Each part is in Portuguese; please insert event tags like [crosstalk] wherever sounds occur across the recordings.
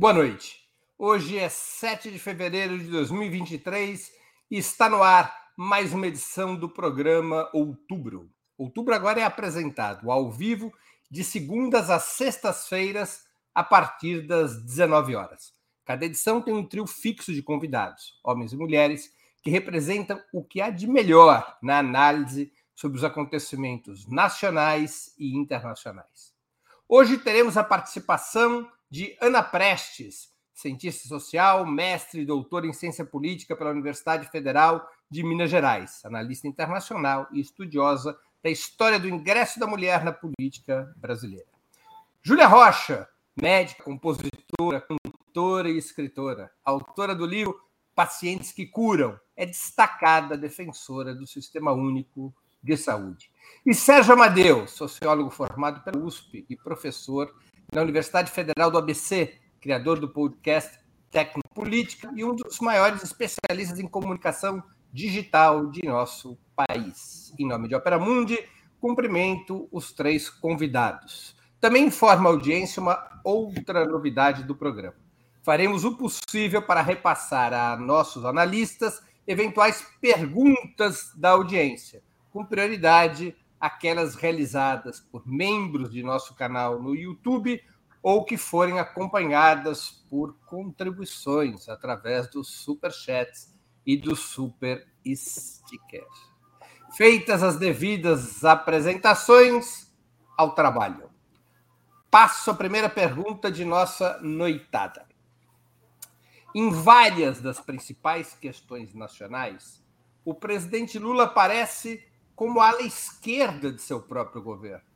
Boa noite. Hoje é 7 de fevereiro de 2023 e está no ar mais uma edição do programa Outubro. Outubro agora é apresentado ao vivo de segundas às sextas-feiras a partir das 19 horas. Cada edição tem um trio fixo de convidados, homens e mulheres, que representam o que há de melhor na análise sobre os acontecimentos nacionais e internacionais. Hoje teremos a participação de Ana Prestes, cientista social, mestre e doutora em ciência política pela Universidade Federal de Minas Gerais, analista internacional e estudiosa da história do ingresso da mulher na política brasileira. Júlia Rocha, médica, compositora, cantora e escritora, autora do livro Pacientes que Curam, é destacada defensora do Sistema Único de Saúde. E Sérgio Amadeu, sociólogo formado pela USP e professor na Universidade Federal do ABC, criador do podcast Tecnopolítica e um dos maiores especialistas em comunicação digital de nosso país. Em nome de Opera Mundi, cumprimento os três convidados. Também informa a audiência uma outra novidade do programa. Faremos o possível para repassar a nossos analistas eventuais perguntas da audiência com prioridade aquelas realizadas por membros de nosso canal no YouTube ou que forem acompanhadas por contribuições através dos super chats e do super sticker. Feitas as devidas apresentações, ao trabalho. Passo a primeira pergunta de nossa noitada. Em várias das principais questões nacionais, o presidente Lula parece como ala esquerda de seu próprio governo.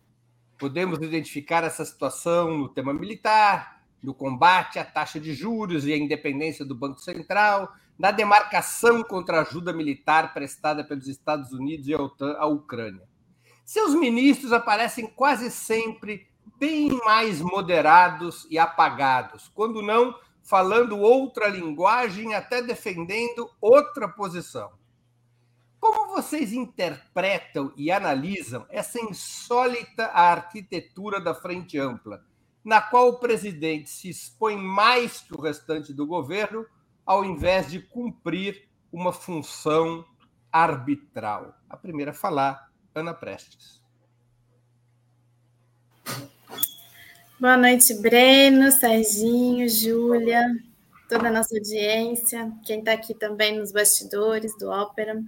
Podemos identificar essa situação no tema militar, no combate à taxa de juros e à independência do Banco Central, na demarcação contra a ajuda militar prestada pelos Estados Unidos e a Ucrânia. Seus ministros aparecem quase sempre bem mais moderados e apagados, quando não falando outra linguagem, até defendendo outra posição. Vocês interpretam e analisam essa insólita arquitetura da Frente Ampla, na qual o presidente se expõe mais que o restante do governo, ao invés de cumprir uma função arbitral? A primeira a falar, Ana Prestes. Boa noite, Breno, Serginho, Júlia, toda a nossa audiência, quem está aqui também nos bastidores do Ópera.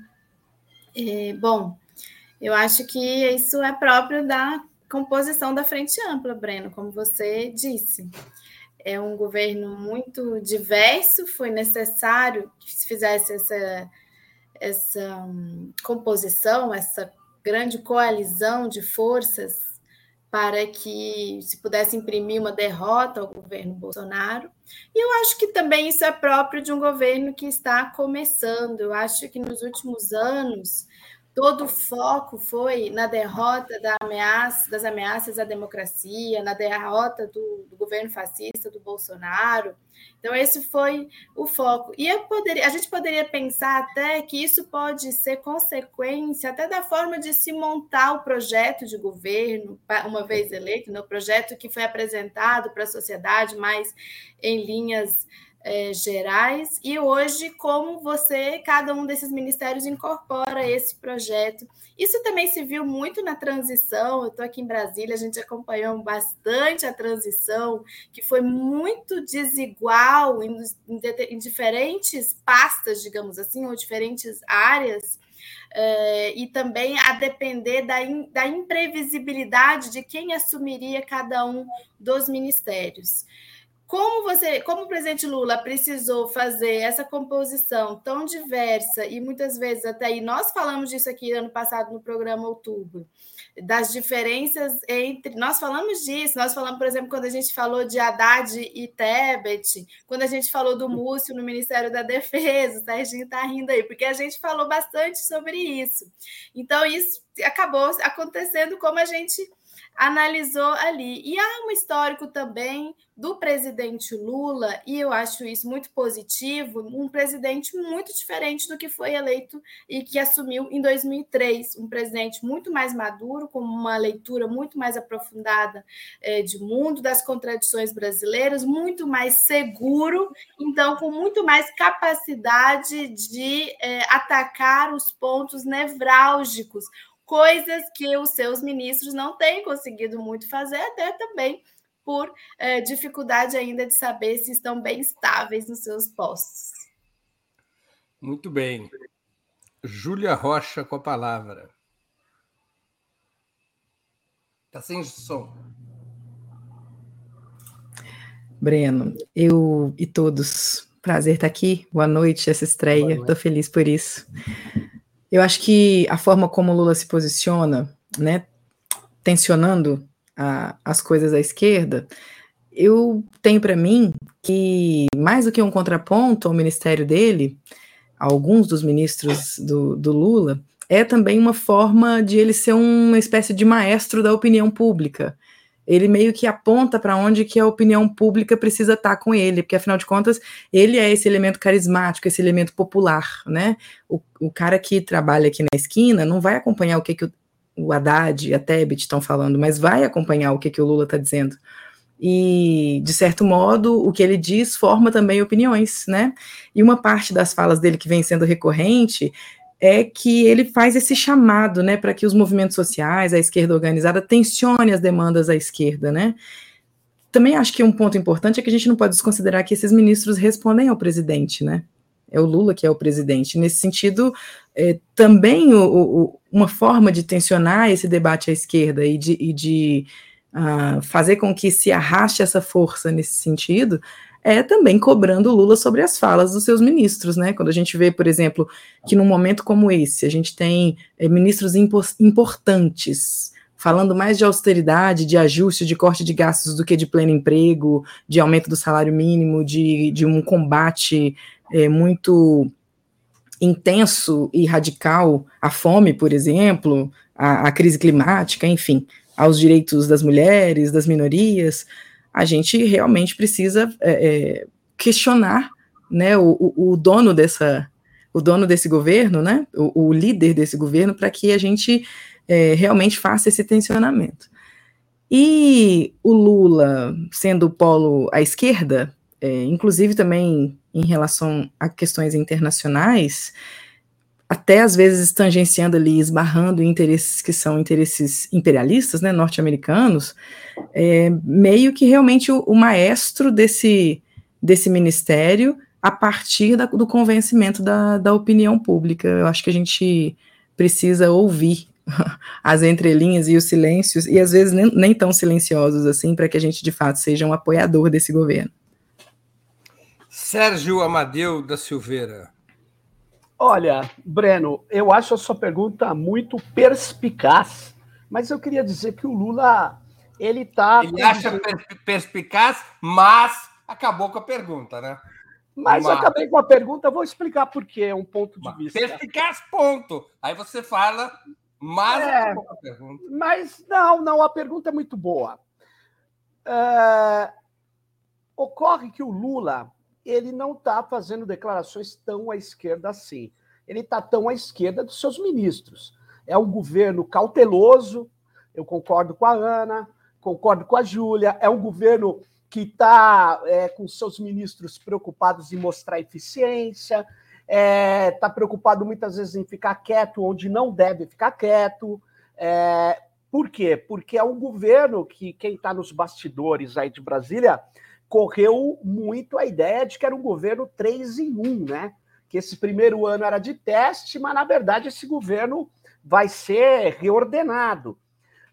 É, bom, eu acho que isso é próprio da composição da Frente Ampla, Breno, como você disse. É um governo muito diverso, foi necessário que se fizesse essa, essa um, composição, essa grande coalizão de forças para que se pudesse imprimir uma derrota ao governo Bolsonaro. E eu acho que também isso é próprio de um governo que está começando. Eu acho que nos últimos anos todo o foco foi na derrota da ameaça, das ameaças à democracia, na derrota do, do, governo fascista do Bolsonaro. Então, esse foi o foco. E poderia, a gente poderia pensar até que isso pode ser consequência até da forma de se montar o projeto de governo, uma vez eleito, no né? projeto que foi apresentado para a sociedade, mais em linhas é, gerais e hoje como você, cada um desses ministérios incorpora esse projeto. Isso também se viu muito na transição. Eu estou aqui em Brasília, a gente acompanhou bastante a transição, que foi muito desigual em, em, em diferentes pastas, digamos assim, ou diferentes áreas. É, e também a depender da, in, da imprevisibilidade de quem assumiria cada um dos ministérios. Como você, como o presidente Lula precisou fazer essa composição tão diversa e muitas vezes até aí nós falamos disso aqui ano passado no programa Outubro, das diferenças entre, nós falamos disso, nós falamos, por exemplo, quando a gente falou de Haddad e Tebet, quando a gente falou do Múcio no Ministério da Defesa, o Serginho está rindo aí, porque a gente falou bastante sobre isso. Então isso acabou acontecendo como a gente analisou ali. E há um histórico também do presidente Lula, e eu acho isso muito positivo, um presidente muito diferente do que foi eleito e que assumiu em 2003, um presidente muito mais maduro, com uma leitura muito mais aprofundada é, de mundo, das contradições brasileiras, muito mais seguro, então com muito mais capacidade de é, atacar os pontos nevrálgicos, coisas que os seus ministros não têm conseguido muito fazer, até também por é, dificuldade ainda de saber se estão bem estáveis nos seus postos. Muito bem. Júlia Rocha com a palavra. Está sem som. Breno, eu e todos, prazer estar aqui. Boa noite, essa estreia. Estou feliz por isso. Eu acho que a forma como Lula se posiciona, né, tensionando a, as coisas à esquerda, eu tenho para mim que, mais do que um contraponto ao ministério dele, alguns dos ministros do, do Lula, é também uma forma de ele ser uma espécie de maestro da opinião pública. Ele meio que aponta para onde que a opinião pública precisa estar tá com ele, porque afinal de contas ele é esse elemento carismático, esse elemento popular, né? O, o cara que trabalha aqui na esquina não vai acompanhar o que, que o, o Haddad e a Tebet estão falando, mas vai acompanhar o que, que o Lula está dizendo. E, de certo modo, o que ele diz forma também opiniões, né? E uma parte das falas dele que vem sendo recorrente é que ele faz esse chamado, né, para que os movimentos sociais, a esquerda organizada, tensione as demandas à esquerda, né? Também acho que um ponto importante é que a gente não pode desconsiderar que esses ministros respondem ao presidente, né? É o Lula que é o presidente. Nesse sentido, é, também o, o, uma forma de tensionar esse debate à esquerda e de, e de uh, fazer com que se arraste essa força nesse sentido é também cobrando Lula sobre as falas dos seus ministros, né? Quando a gente vê, por exemplo, que num momento como esse, a gente tem é, ministros importantes falando mais de austeridade, de ajuste, de corte de gastos do que de pleno emprego, de aumento do salário mínimo, de, de um combate é, muito intenso e radical à fome, por exemplo, à, à, crise climática, enfim, aos direitos das mulheres, das minorias, a gente realmente precisa é, é, questionar né, o, o, dono dessa o dono desse governo, né, o, o líder desse governo, para que a gente é, realmente faça esse tensionamento. E o Lula, sendo o polo à esquerda, é, inclusive também em relação a questões internacionais, até às vezes tangenciando ali, esbarrando em interesses que são interesses imperialistas, né, norte-americanos, é, meio que realmente o, o, maestro desse, desse ministério a partir da, do convencimento da, da opinião pública. Eu acho que a gente precisa ouvir [laughs] as entrelinhas e os silêncios, e às vezes nem, nem tão silenciosos assim, para que a gente de fato seja um apoiador desse governo. Sérgio Amadeu da Silveira. Olha, Breno, eu acho a sua pergunta muito perspicaz, mas eu queria dizer que o Lula ele está. Ele acha perspicaz, mas acabou com a pergunta, né? Mas Uma... acabei com a pergunta, vou explicar por quê, é um ponto de vista. Perspicaz, ponto. Aí você fala, mas é, acabou com a pergunta. Mas não, não, a pergunta é muito boa. É, ocorre que o Lula ele não está fazendo declarações tão à esquerda assim. Ele está tão à esquerda dos seus ministros. É um governo cauteloso, eu concordo com a Ana, concordo com a Júlia, é um governo que está é, com seus ministros preocupados em mostrar eficiência, está é, tá preocupado muitas vezes em ficar quieto onde não deve ficar quieto. É, por quê? Porque é um governo que quem está nos bastidores aí de Brasília correu muito a ideia de que era um governo 3 em 1, né? Que esse primeiro ano era de teste, mas na verdade esse governo vai ser reordenado.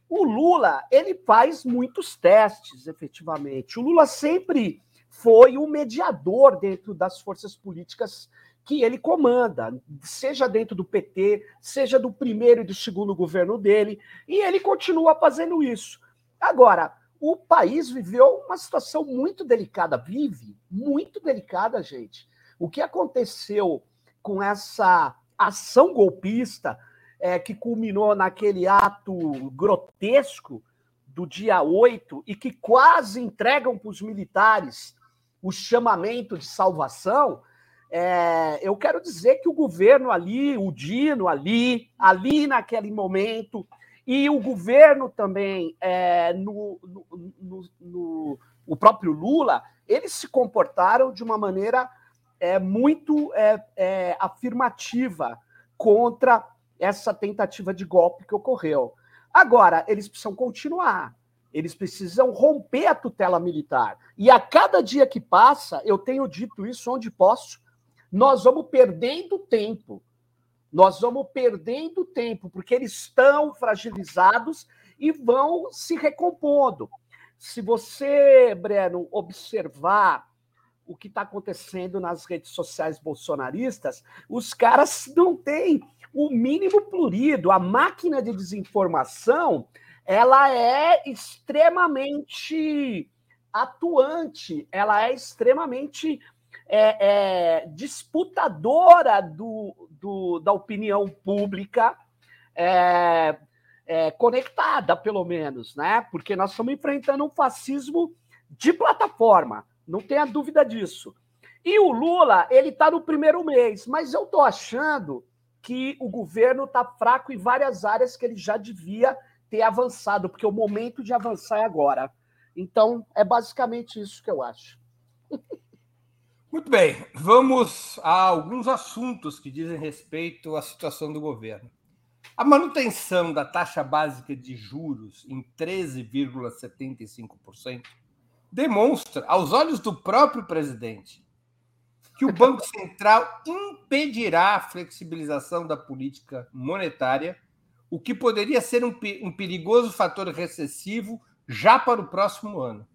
O Lula, ele faz muitos testes, efetivamente. O Lula sempre foi o mediador dentro das forças políticas que ele comanda, seja dentro do PT, seja do primeiro e do segundo governo dele, e ele continua fazendo isso. Agora, o país viveu uma situação muito delicada, vive muito delicada, gente. O que aconteceu com essa ação golpista é, que culminou naquele ato grotesco do dia 8 e que quase entregam para os militares o chamamento de salvação, é, eu quero dizer que o governo ali, o Dino ali, ali naquele momento, e o governo também, é, no, no, no, no, o próprio Lula, eles se comportaram de uma maneira é, muito é, é, afirmativa contra essa tentativa de golpe que ocorreu. Agora, eles precisam continuar. Eles precisam romper a tutela militar. E a cada dia que passa, eu tenho dito isso onde posso, nós vamos perdendo tempo. Nós vamos perdendo tempo, porque eles estão fragilizados e vão se recompondo. Se você, Breno, observar o que está acontecendo nas redes sociais bolsonaristas, os caras não têm o mínimo plurido. A máquina de desinformação ela é extremamente atuante, ela é extremamente é, é, disputadora do, do, da opinião pública, é, é, conectada, pelo menos, né? Porque nós estamos enfrentando um fascismo de plataforma, não tenha dúvida disso. E o Lula, ele está no primeiro mês, mas eu estou achando que o governo está fraco em várias áreas que ele já devia ter avançado, porque o momento de avançar é agora. Então, é basicamente isso que eu acho. [laughs] Muito bem, vamos a alguns assuntos que dizem respeito à situação do governo. A manutenção da taxa básica de juros em 13,75% demonstra, aos olhos do próprio presidente, que o Banco [laughs] Central impedirá a flexibilização da política monetária o que poderia ser um, um perigoso fator recessivo já para o próximo ano.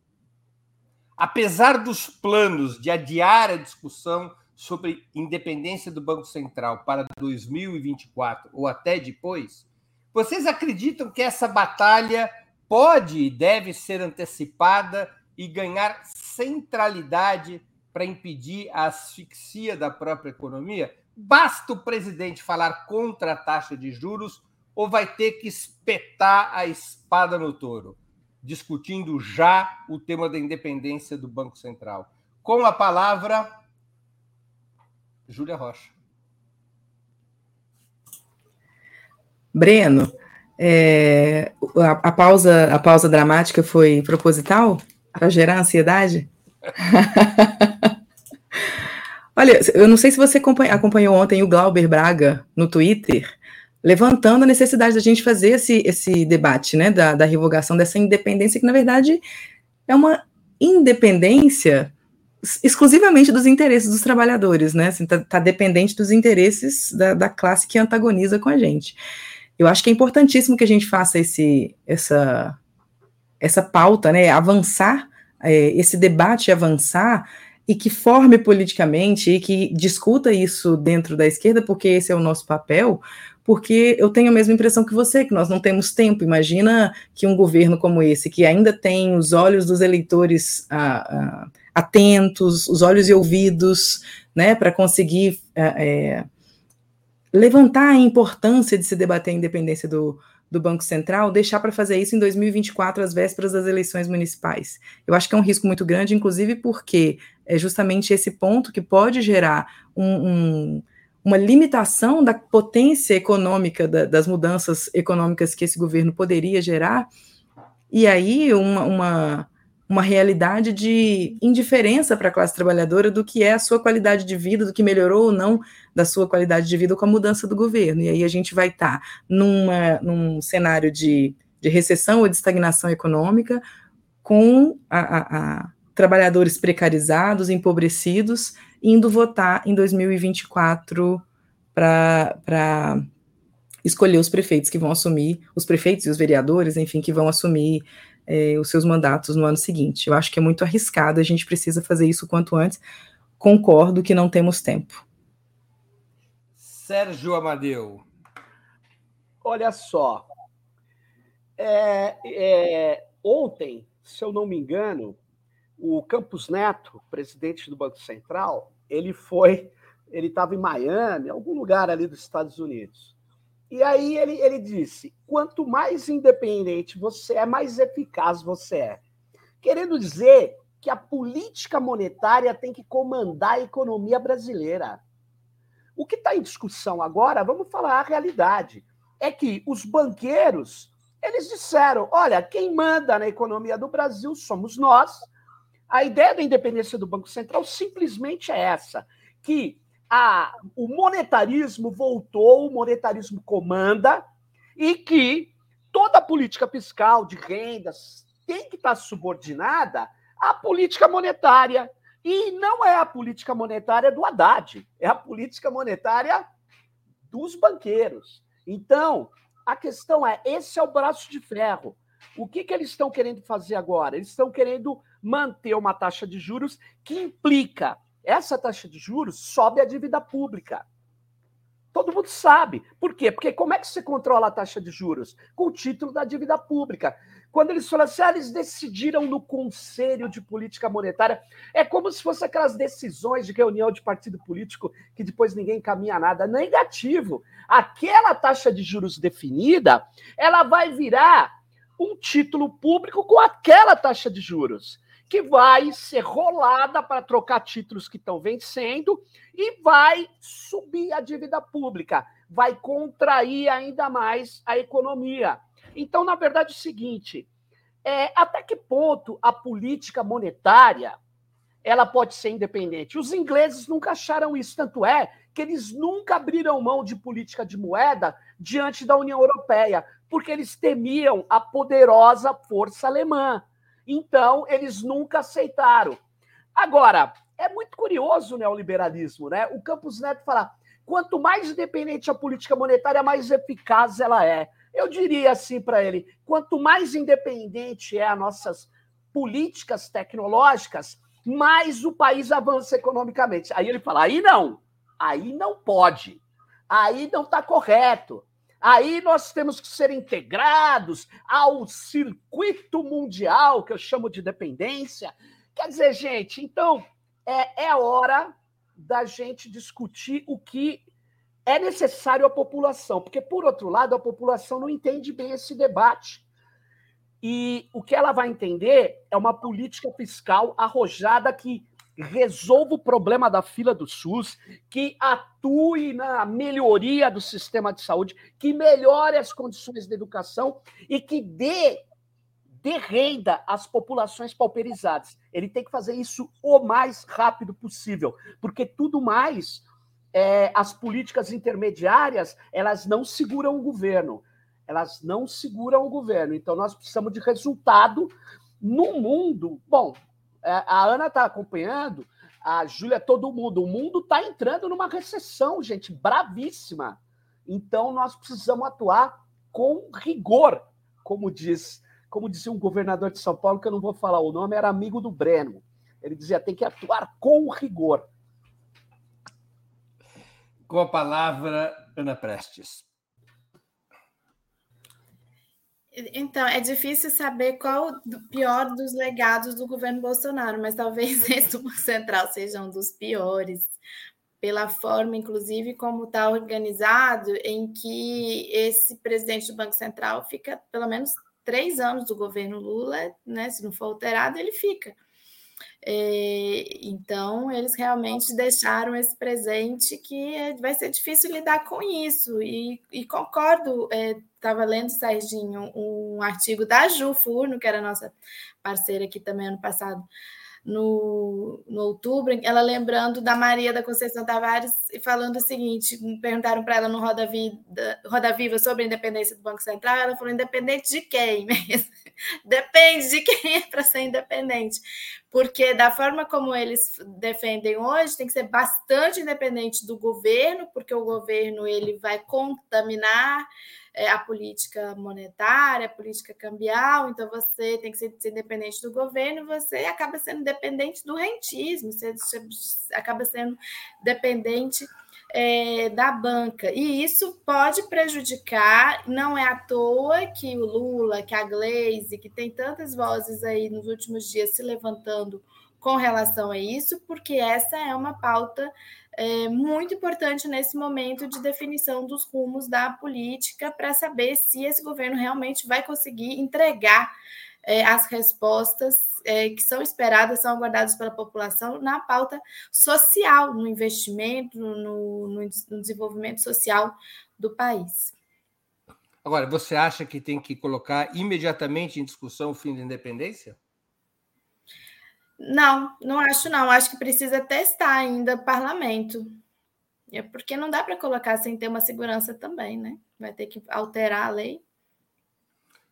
Apesar dos planos de adiar a discussão sobre independência do Banco Central para 2024 ou até depois, vocês acreditam que essa batalha pode e deve ser antecipada e ganhar centralidade para impedir a asfixia da própria economia? Basta o presidente falar contra a taxa de juros ou vai ter que espetar a espada no touro, discutindo já o tema da independência do Banco Central? Com a palavra, Júlia Rocha. Breno, é, a, a, pausa, a pausa dramática foi proposital para gerar ansiedade? [laughs] Olha, eu não sei se você acompanhou ontem o Glauber Braga no Twitter levantando a necessidade da gente fazer esse, esse debate, né, da, da revogação dessa independência, que na verdade é uma independência exclusivamente dos interesses dos trabalhadores, né, assim, tá, tá dependente dos interesses da, da, classe que antagoniza com a gente. Eu acho que é importantíssimo que a gente faça esse, essa, essa pauta, né, avançar, é, esse debate avançar, e que forme politicamente e que discuta isso dentro da esquerda, porque esse é o nosso papel, porque eu tenho a mesma impressão que você, que nós não temos tempo. Imagina que um governo como esse, que ainda tem os olhos dos eleitores ah, ah, atentos, os olhos e ouvidos, né, para conseguir é, levantar a importância de se debater a independência do, do Banco Central, deixar para fazer isso em 2024, às vésperas das eleições municipais. Eu acho que é um risco muito grande, inclusive porque é justamente esse ponto que pode gerar um, um uma limitação da potência econômica, da, das mudanças econômicas que esse governo poderia gerar, e aí uma, uma, uma realidade de indiferença para a classe trabalhadora do que é a sua qualidade de vida, do que melhorou ou não da sua qualidade de vida com a mudança do governo. E aí a gente vai estar tá num cenário de, de recessão ou de estagnação econômica, com a, a trabalhadores precarizados, empobrecidos, indo votar em 2024 para escolher os prefeitos que vão assumir, os prefeitos e os vereadores, enfim, que vão assumir é, os seus mandatos no ano seguinte. Eu acho que é muito arriscado, a gente precisa fazer isso o quanto antes. Concordo que não temos tempo. Sérgio Amadeu. Olha só. É, é, ontem, se eu não me engano, o Campos Neto, presidente do Banco Central, ele foi, ele estava em Miami, algum lugar ali dos Estados Unidos. E aí ele, ele disse: quanto mais independente você é, mais eficaz você é. Querendo dizer que a política monetária tem que comandar a economia brasileira. O que está em discussão agora, vamos falar a realidade, é que os banqueiros eles disseram: olha, quem manda na economia do Brasil somos nós. A ideia da independência do Banco Central simplesmente é essa: que a, o monetarismo voltou, o monetarismo comanda, e que toda a política fiscal de rendas tem que estar subordinada à política monetária. E não é a política monetária do Haddad, é a política monetária dos banqueiros. Então, a questão é: esse é o braço de ferro. O que, que eles estão querendo fazer agora? Eles estão querendo manter uma taxa de juros que implica essa taxa de juros sobe a dívida pública. Todo mundo sabe. Por quê? Porque como é que você controla a taxa de juros? Com o título da dívida pública. Quando eles falam assim, ah, eles decidiram no Conselho de Política Monetária, é como se fosse aquelas decisões de reunião de partido político que depois ninguém caminha nada. Negativo. Aquela taxa de juros definida, ela vai virar um título público com aquela taxa de juros, que vai ser rolada para trocar títulos que estão vencendo e vai subir a dívida pública, vai contrair ainda mais a economia. Então, na verdade, é o seguinte: é, até que ponto a política monetária ela pode ser independente? Os ingleses nunca acharam isso, tanto é que eles nunca abriram mão de política de moeda diante da União Europeia, porque eles temiam a poderosa força alemã. Então, eles nunca aceitaram. Agora, é muito curioso o neoliberalismo, né? O Campos Neto fala: quanto mais independente a política monetária, mais eficaz ela é. Eu diria assim para ele: quanto mais independente é as nossas políticas tecnológicas, mais o país avança economicamente. Aí ele fala: aí não, aí não pode, aí não está correto. Aí nós temos que ser integrados ao circuito mundial, que eu chamo de dependência. Quer dizer, gente, então é, é hora da gente discutir o que é necessário à população, porque, por outro lado, a população não entende bem esse debate. E o que ela vai entender é uma política fiscal arrojada que resolva o problema da fila do SUS, que atue na melhoria do sistema de saúde, que melhore as condições de educação e que dê, dê renda às populações pauperizadas. Ele tem que fazer isso o mais rápido possível, porque tudo mais é, as políticas intermediárias elas não seguram o governo. Elas não seguram o governo. Então, nós precisamos de resultado no mundo. Bom, a Ana está acompanhando, a Júlia, todo mundo. O mundo está entrando numa recessão, gente, bravíssima. Então, nós precisamos atuar com rigor, como diz, como dizia um governador de São Paulo, que eu não vou falar o nome, era amigo do Breno. Ele dizia: tem que atuar com rigor. Com a palavra, Ana Prestes. Então, é difícil saber qual o pior dos legados do governo Bolsonaro, mas talvez [laughs] esse do Banco Central seja um dos piores, pela forma, inclusive, como está organizado, em que esse presidente do Banco Central fica pelo menos três anos do governo Lula, né? Se não for alterado, ele fica. É, então, eles realmente deixaram esse presente que é, vai ser difícil lidar com isso. E, e concordo, estava é, lendo, Serginho, um artigo da Ju Furno, que era nossa parceira aqui também ano passado, no, no outubro, ela lembrando da Maria da Conceição Tavares e falando o seguinte: perguntaram para ela no Roda, Vida, Roda Viva sobre a independência do Banco Central, ela falou: independente de quem mesmo? [laughs] Depende de quem é para ser independente. Porque da forma como eles defendem hoje, tem que ser bastante independente do governo, porque o governo ele vai contaminar é, a política monetária, a política cambial, então você tem que ser, ser independente do governo, você acaba sendo dependente do rentismo, você acaba sendo dependente é, da banca. E isso pode prejudicar, não é à toa que o Lula, que a Glaze, que tem tantas vozes aí nos últimos dias se levantando com relação a isso, porque essa é uma pauta é, muito importante nesse momento de definição dos rumos da política para saber se esse governo realmente vai conseguir entregar é, as respostas é, que são esperadas, são aguardadas pela população na pauta social, no investimento, no, no, no desenvolvimento social do país. Agora, você acha que tem que colocar imediatamente em discussão o fim da independência? Não, não acho não. Acho que precisa testar ainda o parlamento. É porque não dá para colocar sem ter uma segurança também, né? Vai ter que alterar a lei.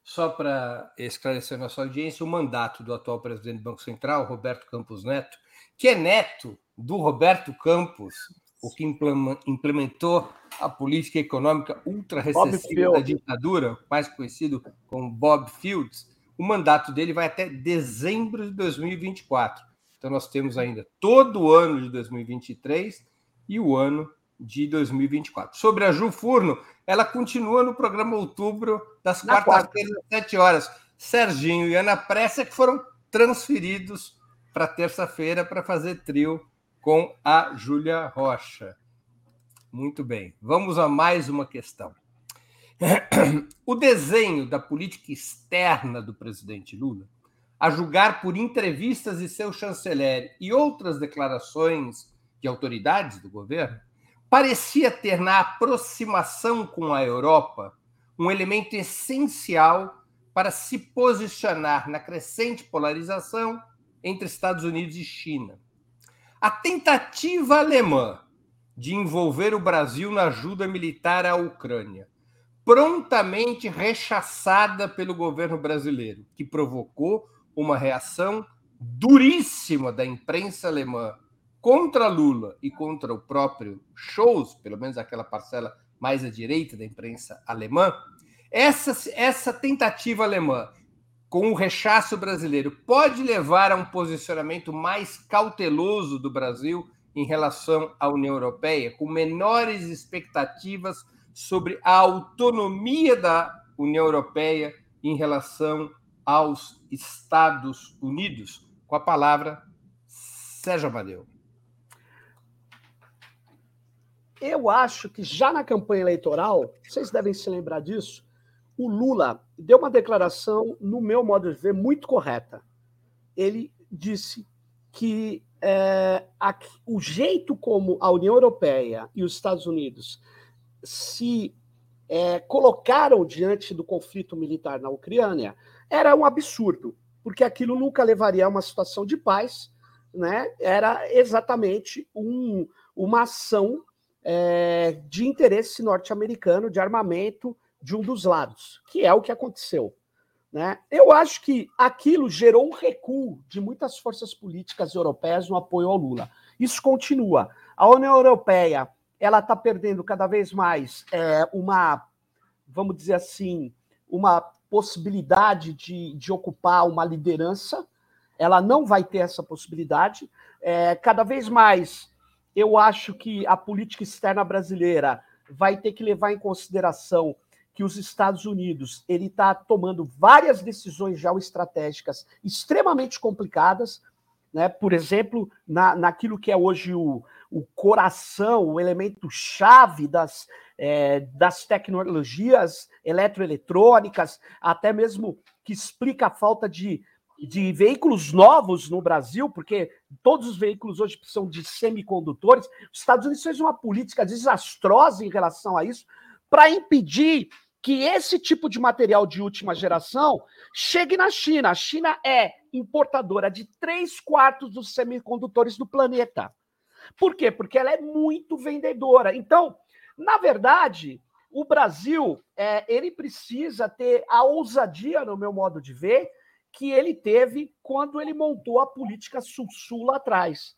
Só para esclarecer a nossa audiência, o mandato do atual presidente do Banco Central, Roberto Campos Neto, que é neto do Roberto Campos, o que implementou a política econômica ultra recessiva da ditadura, mais conhecido como Bob Fields, o mandato dele vai até dezembro de 2024. Então nós temos ainda todo o ano de 2023 e o ano de 2024. Sobre a Ju Furno, ela continua no programa Outubro, das quartas-feiras às 7 horas. Serginho e Ana Pressa que foram transferidos para terça-feira para fazer trio com a Júlia Rocha. Muito bem. Vamos a mais uma questão. O desenho da política externa do presidente Lula, a julgar por entrevistas de seu chanceler e outras declarações de autoridades do governo, parecia ter na aproximação com a Europa um elemento essencial para se posicionar na crescente polarização entre Estados Unidos e China. A tentativa alemã de envolver o Brasil na ajuda militar à Ucrânia, prontamente rechaçada pelo governo brasileiro, que provocou uma reação duríssima da imprensa alemã contra Lula e contra o próprio Scholz, pelo menos aquela parcela mais à direita da imprensa alemã, essa, essa tentativa alemã com o rechaço brasileiro pode levar a um posicionamento mais cauteloso do Brasil em relação à União Europeia, com menores expectativas sobre a autonomia da União Europeia em relação aos Estados Unidos? Com a palavra, Sérgio Amadeu. Eu acho que já na campanha eleitoral, vocês devem se lembrar disso, o Lula deu uma declaração, no meu modo de ver, muito correta. Ele disse que é, a, o jeito como a União Europeia e os Estados Unidos se é, colocaram diante do conflito militar na Ucrânia era um absurdo, porque aquilo nunca levaria a uma situação de paz, né? era exatamente um, uma ação é, de interesse norte-americano, de armamento de um dos lados, que é o que aconteceu. Né? Eu acho que aquilo gerou um recuo de muitas forças políticas europeias no apoio ao Lula. Isso continua. A União Europeia ela está perdendo cada vez mais é, uma, vamos dizer assim, uma possibilidade de, de ocupar uma liderança. Ela não vai ter essa possibilidade. É, cada vez mais eu acho que a política externa brasileira vai ter que levar em consideração que os Estados Unidos ele está tomando várias decisões geoestratégicas extremamente complicadas, né? Por exemplo, na, naquilo que é hoje o, o coração, o elemento chave das, é, das tecnologias eletroeletrônicas, até mesmo que explica a falta de de veículos novos no Brasil, porque todos os veículos hoje precisam de semicondutores. Os Estados Unidos fez uma política desastrosa em relação a isso para impedir que esse tipo de material de última geração chegue na China. A China é importadora de três quartos dos semicondutores do planeta. Por quê? Porque ela é muito vendedora. Então, na verdade, o Brasil é, ele precisa ter a ousadia, no meu modo de ver, que ele teve quando ele montou a política sul-sul lá atrás.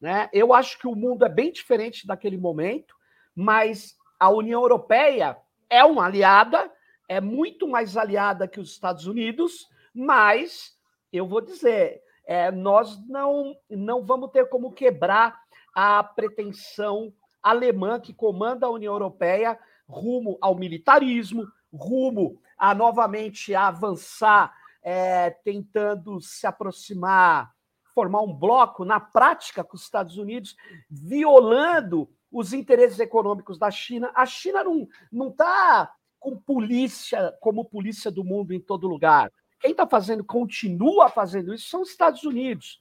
Né? Eu acho que o mundo é bem diferente daquele momento, mas a União Europeia é uma aliada, é muito mais aliada que os Estados Unidos, mas eu vou dizer, é, nós não, não vamos ter como quebrar a pretensão alemã que comanda a União Europeia rumo ao militarismo, rumo a novamente avançar é, tentando se aproximar formar um bloco na prática com os Estados Unidos, violando os interesses econômicos da China. A China não está com polícia como polícia do mundo em todo lugar. Quem está fazendo, continua fazendo isso, são os Estados Unidos.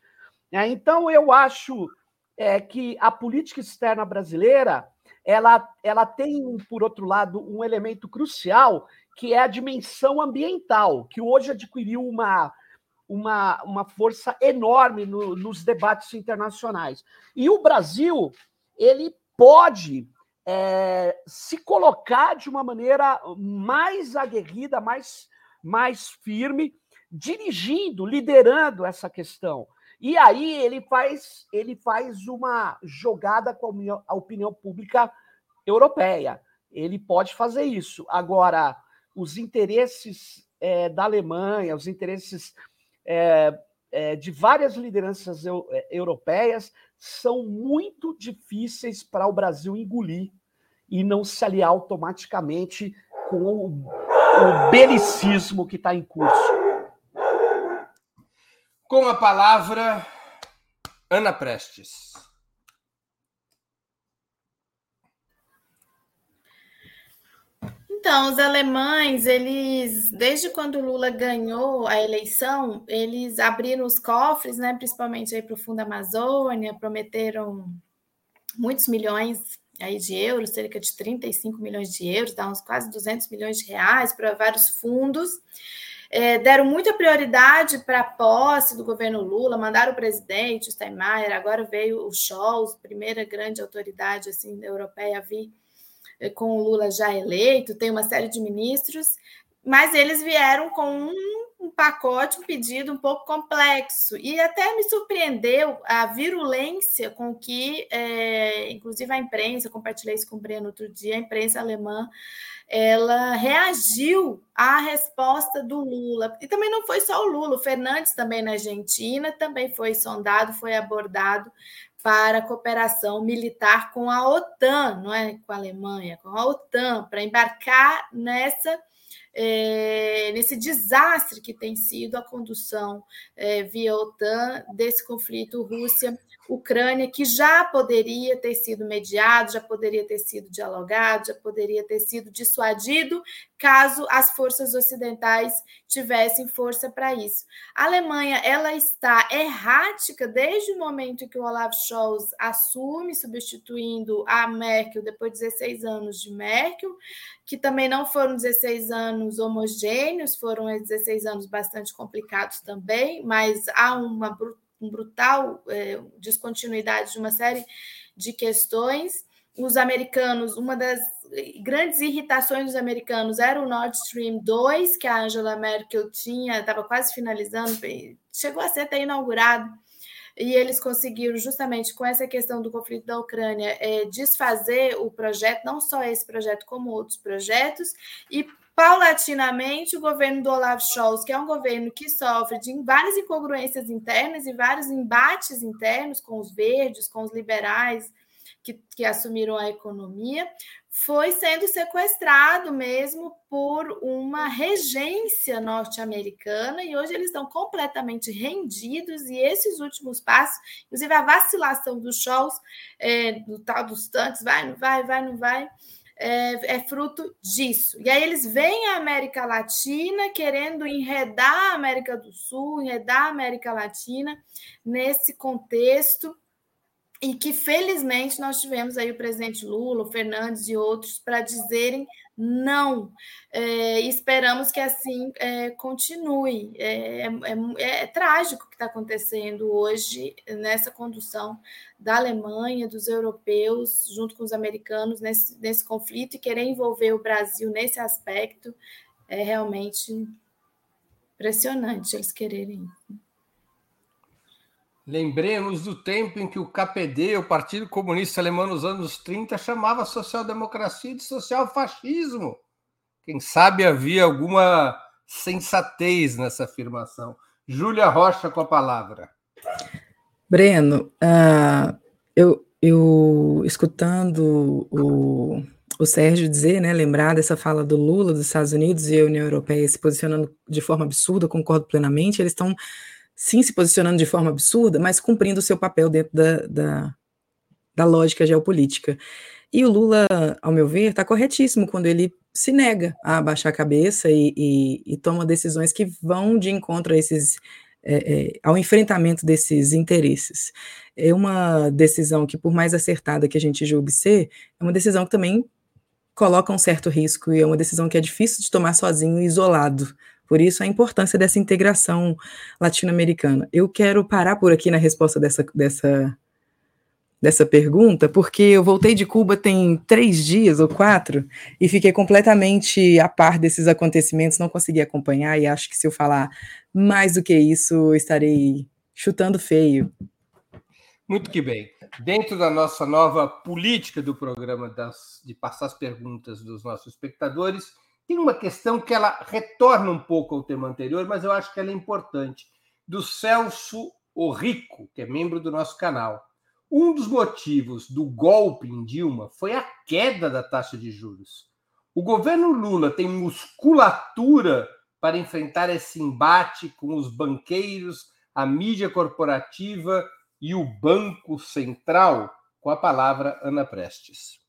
É, então, eu acho é, que a política externa brasileira ela, ela tem, por outro lado, um elemento crucial, que é a dimensão ambiental, que hoje adquiriu uma, uma, uma força enorme no, nos debates internacionais. E o Brasil, ele pode é, se colocar de uma maneira mais aguerrida, mais, mais firme, dirigindo, liderando essa questão. E aí ele faz, ele faz uma jogada com a opinião pública europeia. Ele pode fazer isso. Agora, os interesses é, da Alemanha, os interesses é, de várias lideranças eu, europeias são muito difíceis para o Brasil engolir e não se aliar automaticamente com o, o belicismo que está em curso. Com a palavra, Ana Prestes. Então, os alemães, eles, desde quando Lula ganhou a eleição, eles abriram os cofres, né, principalmente aí para o Fundo Amazônia, prometeram muitos milhões aí de euros, cerca de 35 milhões de euros, dá uns quase 200 milhões de reais para vários fundos. É, deram muita prioridade para a posse do governo Lula, mandaram o presidente, o Steinmeier, agora veio o Scholz, primeira grande autoridade assim europeia a vir com o Lula já eleito, tem uma série de ministros, mas eles vieram com um, um, pacote, um pedido um pouco complexo. E até me surpreendeu a virulência com que, é, inclusive, a imprensa, compartilhei isso com o Breno outro dia, a imprensa alemã ela reagiu à resposta do Lula. E também não foi só o Lula, o Fernandes também na Argentina também foi sondado, foi abordado para cooperação militar com a OTAN, não é? Com a Alemanha, com a OTAN, para embarcar nessa é, nesse desastre que tem sido a condução é, via OTAN desse conflito Rússia Ucrânia, que já poderia ter sido mediado, já poderia ter sido dialogado, já poderia ter sido dissuadido, caso as forças ocidentais tivessem força para isso. A Alemanha ela está errática desde o momento que o Olaf Scholz assume, substituindo a Merkel depois de 16 anos de Merkel, que também não foram 16 anos homogêneos, foram 16 anos bastante complicados também, mas há uma com brutal é, descontinuidade de uma série de questões. Os americanos, uma das grandes irritações dos americanos era o Nord Stream 2, que a Angela Merkel tinha, estava quase finalizando, chegou a ser até inaugurado, e eles conseguiram, justamente com essa questão do conflito da Ucrânia, é, desfazer o projeto, não só esse projeto, como outros projetos, e paulatinamente o governo do Olaf Scholz, que é um governo que sofre de várias incongruências internas e vários embates internos com os verdes, com os liberais que, que assumiram a economia, foi sendo sequestrado mesmo por uma regência norte-americana e hoje eles estão completamente rendidos e esses últimos passos, inclusive a vacilação do Scholz, é, do tal dos tanques, vai, não vai, vai, não vai, é, é, fruto disso. E aí eles vêm à América Latina querendo enredar a América do Sul, enredar a América Latina nesse contexto e que felizmente nós tivemos aí o presidente Lula, o Fernandes e outros para dizerem não. É, esperamos que assim é, continue. É, é, é, é trágico o que está acontecendo hoje nessa condução da Alemanha, dos europeus, junto com os americanos, nesse, nesse conflito e querer envolver o Brasil nesse aspecto é realmente impressionante eles quererem. Lembremos do tempo em que o KPD, o Partido Comunista Alemão, nos anos 30, chamava social-democracia de social-fascismo. Quem sabe havia alguma sensatez nessa afirmação. Júlia Rocha com a palavra. Breno, uh, eu, eu escutando o, o Sérgio dizer, né, lembrar dessa fala do Lula dos Estados Unidos e a União Europeia se posicionando de forma absurda, concordo plenamente, eles estão sim se posicionando de forma absurda, mas cumprindo o seu papel dentro da, da, da lógica geopolítica. E o Lula, ao meu ver, está corretíssimo quando ele se nega a abaixar a cabeça e, e, e toma decisões que vão de encontro a esses, é, é, ao enfrentamento desses interesses. É uma decisão que, por mais acertada que a gente julgue ser, é uma decisão que também coloca um certo risco e é uma decisão que é difícil de tomar sozinho isolado. Por isso, a importância dessa integração latino-americana. Eu quero parar por aqui na resposta dessa, dessa dessa pergunta, porque eu voltei de Cuba tem três dias ou quatro e fiquei completamente a par desses acontecimentos, não consegui acompanhar e acho que se eu falar mais do que isso, estarei chutando feio. Muito que bem. Dentro da nossa nova política do programa das, de passar as perguntas dos nossos espectadores, tem uma questão que ela retorna um pouco ao tema anterior, mas eu acho que ela é importante, do Celso Orrico, que é membro do nosso canal. Um dos motivos do golpe em Dilma foi a queda da taxa de juros. O governo Lula tem musculatura para enfrentar esse embate com os banqueiros, a mídia corporativa e o Banco Central? Com a palavra, Ana Prestes.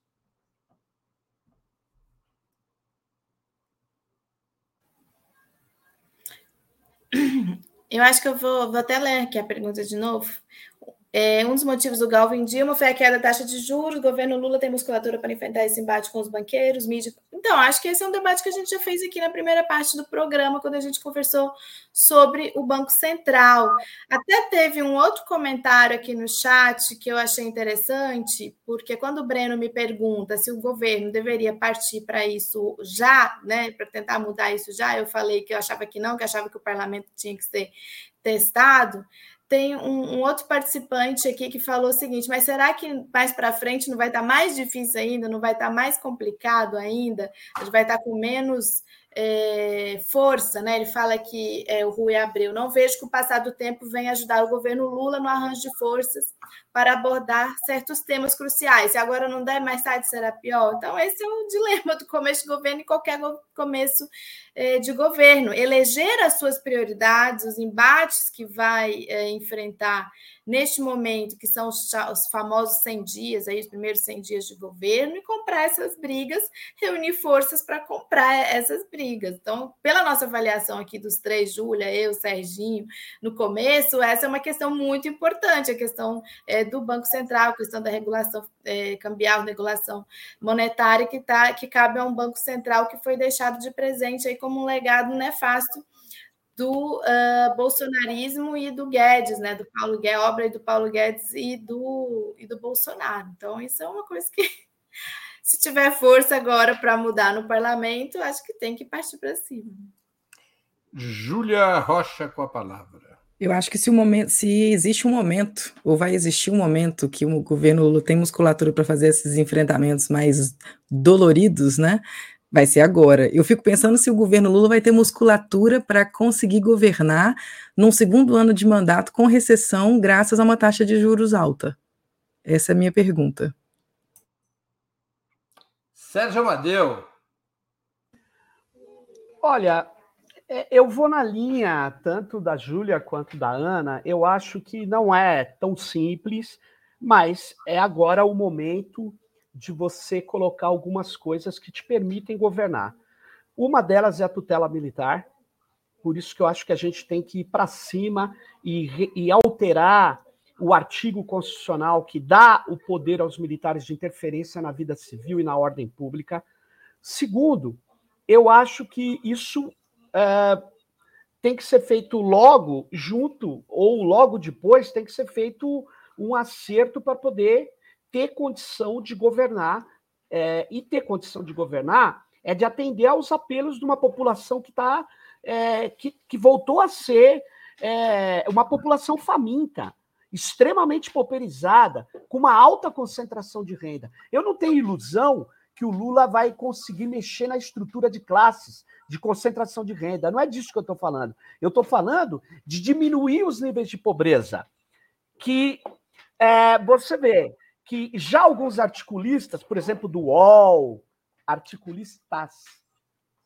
Eu acho que eu vou, vou até ler aqui a pergunta de novo. É, um dos motivos do Galvin Dilma foi a queda da taxa de juros. O governo Lula tem musculatura para enfrentar esse embate com os banqueiros, mídia. Então, acho que esse é um debate que a gente já fez aqui na primeira parte do programa, quando a gente conversou sobre o Banco Central. Até teve um outro comentário aqui no chat que eu achei interessante, porque quando o Breno me pergunta se o governo deveria partir para isso já, né, para tentar mudar isso já, eu falei que eu achava que não, que achava que o parlamento tinha que ser testado tem um, um, outro participante aqui que falou o seguinte: mas será que mais para frente não vai estar mais difícil ainda, não vai estar mais complicado ainda? A gente vai estar com menos é, força, né? Ele fala que é, o Rui Abreu não vejo que o passar do tempo venha ajudar o governo Lula no arranjo de forças para abordar certos temas cruciais. Se agora não der, mais tarde será pior. Então, esse é o dilema do começo de governo e qualquer começo de governo. Eleger as suas prioridades, os embates que vai é, enfrentar neste momento, que são os, os, famosos 100 dias, aí, os primeiros 100 dias de governo, e comprar essas brigas, reunir forças para comprar essas brigas. Então, pela nossa avaliação aqui dos três, Júlia, eu, Serginho, no começo, essa é uma questão muito importante, a questão é, do Banco Central, a questão da regulação é, cambial, regulação monetária, que, tá, que cabe a um Banco Central que foi deixado de presente aí como um legado nefasto do uh, bolsonarismo e do Guedes, né? Do Paulo Guedes, obra do Paulo Guedes e do, e do Bolsonaro. Então, isso é uma coisa que, [laughs] se tiver força agora para mudar no parlamento, acho que tem que partir para cima. Júlia Rocha com a palavra. Eu acho que se, o momento, se existe um momento, ou vai existir um momento que o governo Lula tem musculatura para fazer esses enfrentamentos mais doloridos, né? Vai ser agora. Eu fico pensando se o governo Lula vai ter musculatura para conseguir governar num segundo ano de mandato com recessão, graças a uma taxa de juros alta. Essa é a minha pergunta. Sérgio Amadeu. Olha, eu vou na linha tanto da Júlia quanto da Ana. Eu acho que não é tão simples, mas é agora o momento de você colocar algumas coisas que te permitem governar. Uma delas é a tutela militar, por isso que eu acho que a gente tem que ir para cima e, e, alterar o artigo constitucional que dá o poder aos militares de interferência na vida civil e na ordem pública. Segundo, eu acho que isso é, tem que ser feito logo, junto, ou logo depois, tem que ser feito um acerto para poder ter condição de governar, é, e ter condição de governar é de atender aos apelos de uma população que está é, que, que, voltou a ser é, uma população faminta, extremamente pauperizada, com uma alta concentração de renda. Eu não tenho ilusão que o Lula vai conseguir mexer na estrutura de classes, de concentração de renda. Não é disso que eu estou falando. Eu estou falando de diminuir os níveis de pobreza. Que é, você vê, que já alguns articulistas, por exemplo, do UOL, articulistas,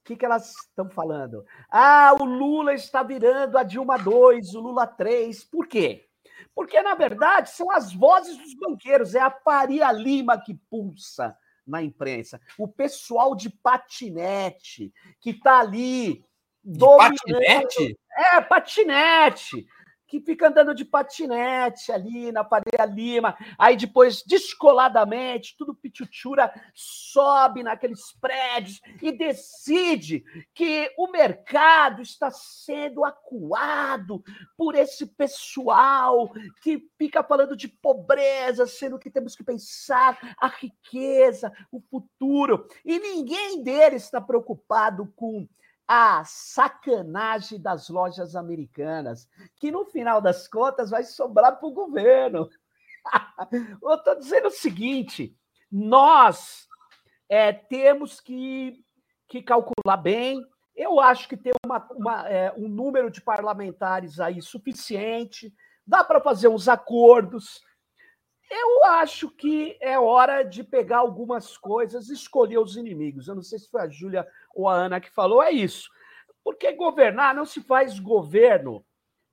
que, que elas estão falando? Ah, o Lula está virando a Dilma 2, o Lula 3. Por quê? Porque, na verdade, são as vozes dos banqueiros, é a Faria Lima que pulsa na imprensa. O pessoal de patinete que está ali. De patinete? É, patinete que fica andando de patinete ali na Faria Lima, aí depois, descoladamente, tudo pichuchura, sobe naqueles prédios e decide que o mercado está sendo acuado por esse pessoal que fica falando de pobreza, sendo que temos que pensar a riqueza, o futuro, e ninguém deles está preocupado com a sacanagem das lojas americanas, que no final das contas vai sobrar para o governo. [laughs] Eu estou dizendo o seguinte: nós é, temos que, que calcular bem. Eu acho que tem uma, uma, é, um número de parlamentares aí suficiente, dá para fazer uns acordos. Eu acho que é hora de pegar algumas coisas escolher os inimigos. Eu não sei se foi a Júlia ou a Ana que falou, é isso. Porque governar não se faz governo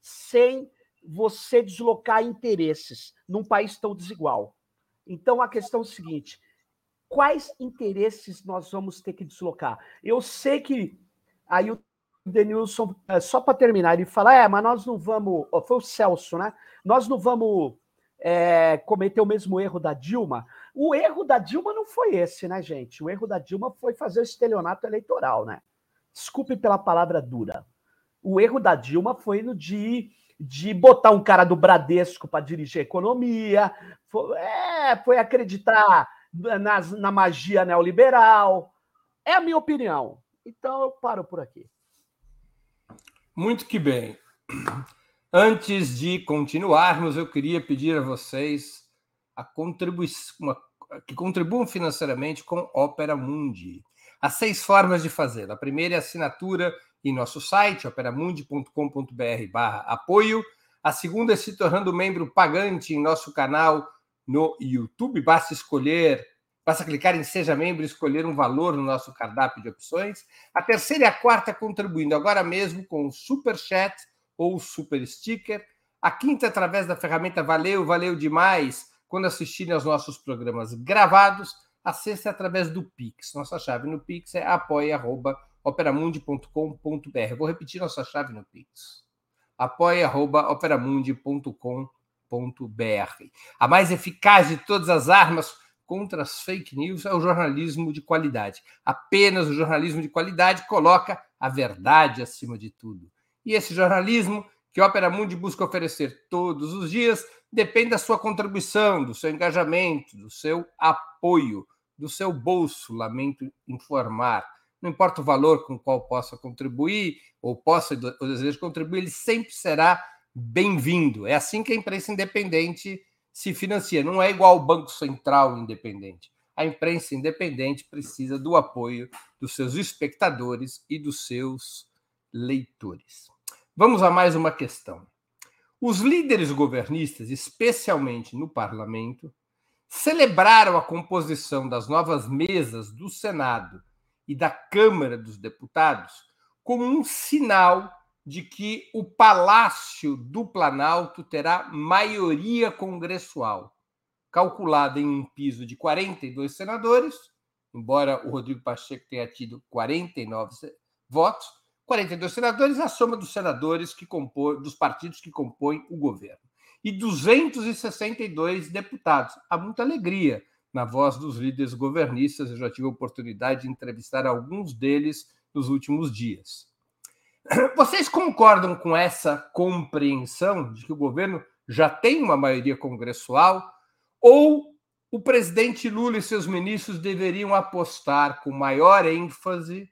sem você deslocar interesses num país tão desigual. Então a questão é o seguinte: quais interesses nós vamos ter que deslocar? Eu sei que aí o Denilson, é, só para terminar, ele fala: é, mas nós não vamos. Foi o Celso, né? Nós não vamos é, cometer o mesmo erro da Dilma. O erro da Dilma não foi esse, né, gente? O erro da Dilma foi fazer o estelionato eleitoral, né? Desculpe pela palavra dura. O erro da Dilma foi no de, de botar um cara do Bradesco para dirigir a economia, foi, é, foi acreditar na, na magia neoliberal. É a minha opinião. Então eu paro por aqui. Muito que bem. Antes de continuarmos, eu queria pedir a vocês a que contribuam financeiramente com Opera Mundi. Há seis formas de fazer. A primeira é assinatura em nosso site, operamundi.com.br apoio. A segunda é se tornando membro pagante em nosso canal no YouTube. Basta escolher, basta clicar em Seja Membro e escolher um valor no nosso cardápio de opções. A terceira e a quarta contribuindo agora mesmo com o Super Chat ou super sticker. A quinta, através da ferramenta Valeu, valeu demais, quando assistirem aos nossos programas gravados. A sexta é através do Pix. Nossa chave no Pix é apoia.operamundi.com.br. Vou repetir nossa chave no Pix. apoia.operamundi.com.br. A mais eficaz de todas as armas contra as fake news é o jornalismo de qualidade. Apenas o jornalismo de qualidade coloca a verdade acima de tudo. E esse jornalismo que a Opera Mundi busca oferecer todos os dias depende da sua contribuição, do seu engajamento, do seu apoio, do seu bolso, lamento informar. Não importa o valor com o qual possa contribuir ou possa ou deseja contribuir, ele sempre será bem-vindo. É assim que a imprensa independente se financia. Não é igual ao Banco Central independente. A imprensa independente precisa do apoio dos seus espectadores e dos seus leitores. Vamos a mais uma questão. Os líderes governistas, especialmente no parlamento, celebraram a composição das novas mesas do Senado e da Câmara dos Deputados como um sinal de que o Palácio do Planalto terá maioria congressual, calculada em um piso de 42 senadores, embora o Rodrigo Pacheco tenha tido 49 votos, 42 senadores, a soma dos senadores que compõem, dos partidos que compõem o governo. E 262 deputados. Há muita alegria na voz dos líderes governistas. Eu já tive a oportunidade de entrevistar alguns deles nos últimos dias. Vocês concordam com essa compreensão de que o governo já tem uma maioria congressual? Ou o presidente Lula e seus ministros deveriam apostar com maior ênfase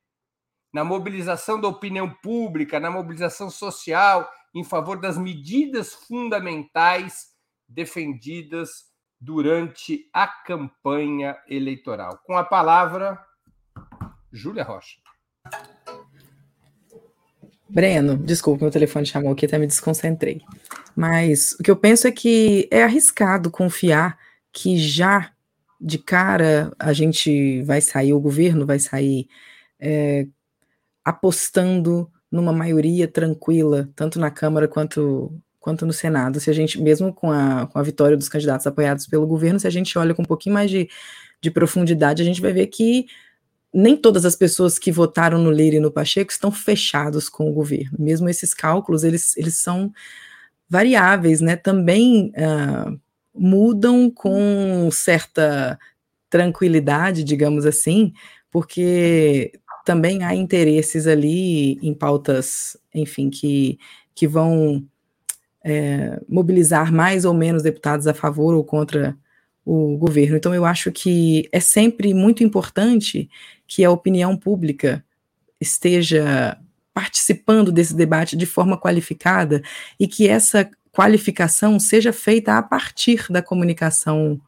na mobilização da opinião pública, na mobilização social em favor das medidas fundamentais defendidas durante a campanha eleitoral. Com a palavra, Júlia Rocha. Breno, desculpa, meu telefone chamou aqui, até me desconcentrei. Mas o que eu penso é que é arriscado confiar que já de cara a gente vai sair, o governo vai sair é, apostando numa maioria tranquila, tanto na Câmara quanto, quanto no Senado. Se a gente, mesmo com a, com a vitória dos candidatos apoiados pelo governo, se a gente olha com um pouquinho mais de, de profundidade, a gente vai ver que nem todas as pessoas que votaram no Lira e no Pacheco estão fechados com o governo. Mesmo esses cálculos, eles, eles são variáveis, né? Também uh, mudam com certa tranquilidade, digamos assim, porque também há interesses ali em pautas, enfim, que, que vão é, mobilizar mais ou menos deputados a favor ou contra o governo. Então, eu acho que é sempre muito importante que a opinião pública esteja participando desse debate de forma qualificada e que essa qualificação seja feita a partir da comunicação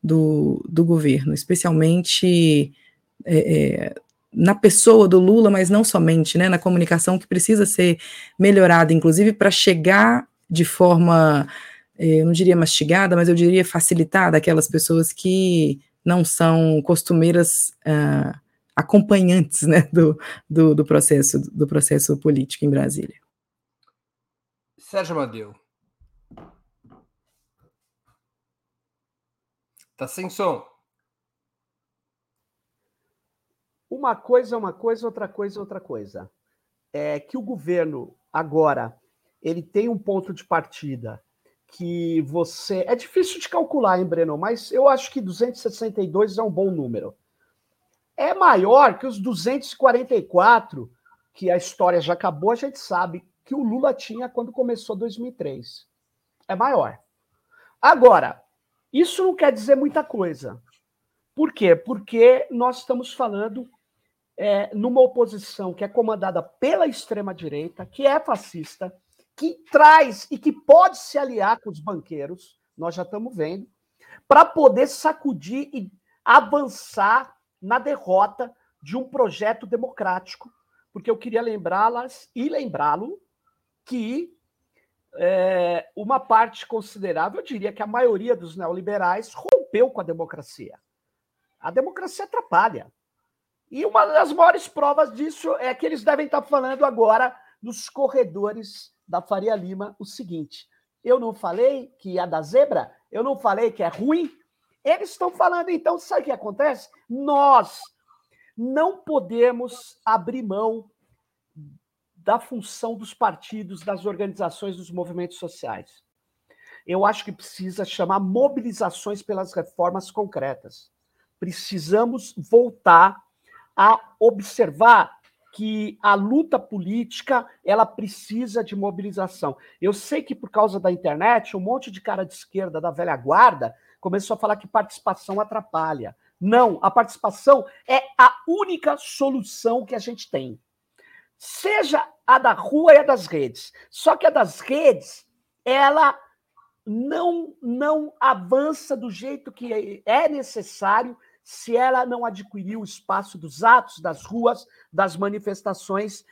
do, do governo, especialmente é, na pessoa do Lula, mas não somente, né, na comunicação que precisa ser melhorada, inclusive para chegar de forma, é, eu não diria mastigada, mas eu diria facilitada aquelas pessoas que não são costumeiras uh, acompanhantes né, do, do, do, processo, do processo político em Brasília. Sérgio Amadeu. Tá sem som. Uma coisa é uma coisa, outra coisa é outra coisa. É que o governo agora ele tem um ponto de partida que você é difícil de calcular, hein, Breno? Mas eu acho que 262 é um bom número é maior que os 244 que a história já acabou, a gente sabe que o Lula tinha quando começou 2003. É maior. Agora, isso não quer dizer muita coisa. Por quê? Porque nós estamos falando é, numa oposição que é comandada pela extrema-direita, que é fascista, que traz e que pode se aliar com os banqueiros, nós já estamos vendo, para poder sacudir e avançar na derrota de um projeto democrático, porque eu queria lembrá-las e lembrá-lo que é, uma parte considerável, eu diria que a maioria dos neoliberais rompeu com a democracia. A democracia atrapalha. E uma das maiores provas disso é que eles devem estar falando agora nos corredores da Faria Lima o seguinte: eu não falei que a da zebra, eu não falei que é ruim, eles estão falando, então, sabe o que acontece? Nós não podemos abrir mão da função dos partidos, das organizações, dos movimentos sociais. Eu acho que precisa chamar mobilizações pelas reformas concretas. Precisamos voltar a observar que a luta política ela precisa de mobilização. Eu sei que por causa da internet, um monte de cara de esquerda da velha guarda começou a falar que participação atrapalha. Não, a participação é a única solução que a gente tem. Seja a da rua e a das redes. Só que a das redes, ela não não avança do jeito que é necessário se ela não adquirir o espaço dos atos, das ruas, das manifestações.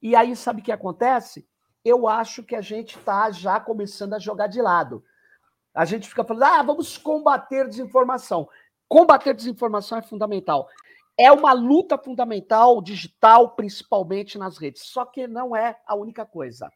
E aí, sabe o que acontece? Eu acho que a gente está já começando a jogar de lado. A gente fica falando, ah, vamos combater desinformação. Combater desinformação é fundamental. É uma luta fundamental, digital, principalmente nas redes. Só que não é a única coisa.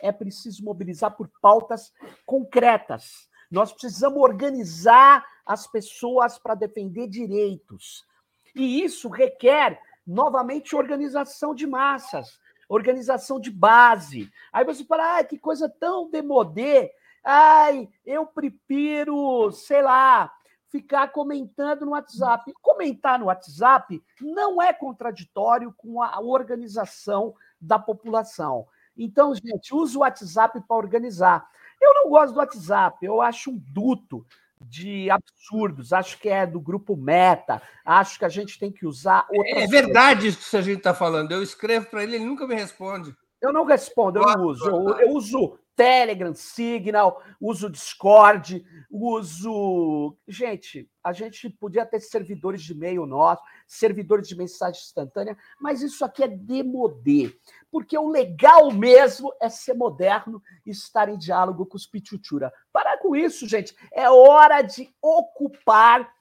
É preciso mobilizar por pautas concretas. Nós precisamos organizar as pessoas para defender direitos. E isso requer, novamente, organização de massas, organização de base. Aí você fala, ah, que coisa tão demodê. Ai, eu prefiro, sei lá, ficar comentando no WhatsApp. Comentar no WhatsApp não é contraditório com a organização da população. Então, gente, use o WhatsApp para organizar. Eu não gosto do WhatsApp, eu acho um duto de absurdos, acho que é do grupo Meta, acho que a gente tem que usar. É verdade isso que a gente está falando. Eu escrevo para ele, ele nunca me responde. Eu não respondo, eu não uso. Eu, eu uso Telegram, Signal, uso Discord, uso. Gente, a gente podia ter servidores de e-mail nosso, servidores de mensagem instantânea, mas isso aqui é demodê. Porque o legal mesmo é ser moderno e estar em diálogo com os pichuchura. Para com isso, gente. É hora de ocupar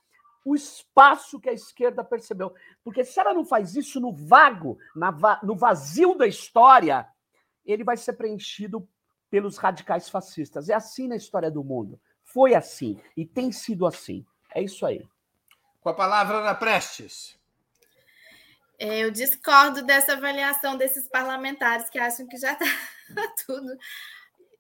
o espaço que a esquerda percebeu. Porque se ela não faz isso no vago, na, no vazio da história, ele vai ser preenchido pelos radicais fascistas. É assim na história do mundo. Foi assim e tem sido assim. É isso aí. Com a palavra, Ana Prestes. Eu discordo dessa avaliação desses parlamentares que acham que já está [laughs] tudo.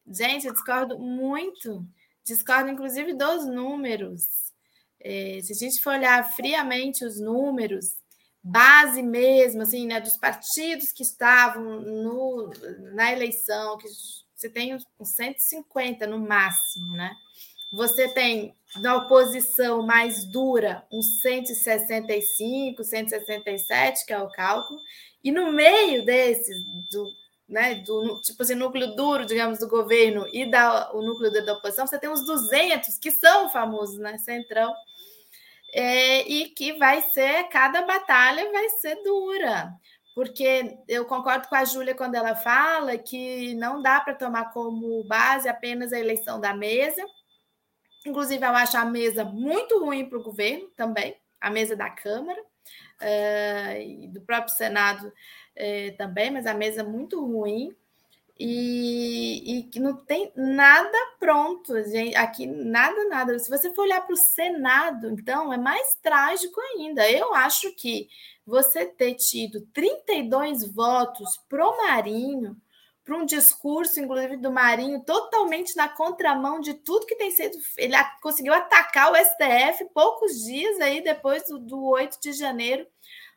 Gente, eu discordo muito. Discordo, inclusive, dos números. É, se a gente for olhar friamente os números, base mesmo, assim, né, dos partidos que estavam no, na eleição, que você tem uns 150 no máximo, né? Você tem na oposição mais dura uns 165, 167, que é o cálculo, e no meio desses, do, né, do tipo assim, núcleo duro, digamos, do governo e da, o núcleo da oposição, você tem uns 200 que são famosos, né, centrão, é, e que vai ser, cada batalha vai ser dura, porque eu concordo com a Júlia quando ela fala que não dá para tomar como base apenas a eleição da mesa, inclusive eu acho a mesa muito ruim para o governo também, a mesa da Câmara, uh, e do próprio Senado uh, também, mas a mesa muito ruim, e, que não tem nada pronto, gente. Aqui, nada, nada. Se você for olhar para o Senado, então, é mais trágico ainda. Eu acho que você ter tido 32 votos pro Marinho, para um discurso, inclusive, do Marinho, totalmente na contramão de tudo que tem sido. Ele conseguiu atacar o STF poucos dias aí depois do, do 8 de janeiro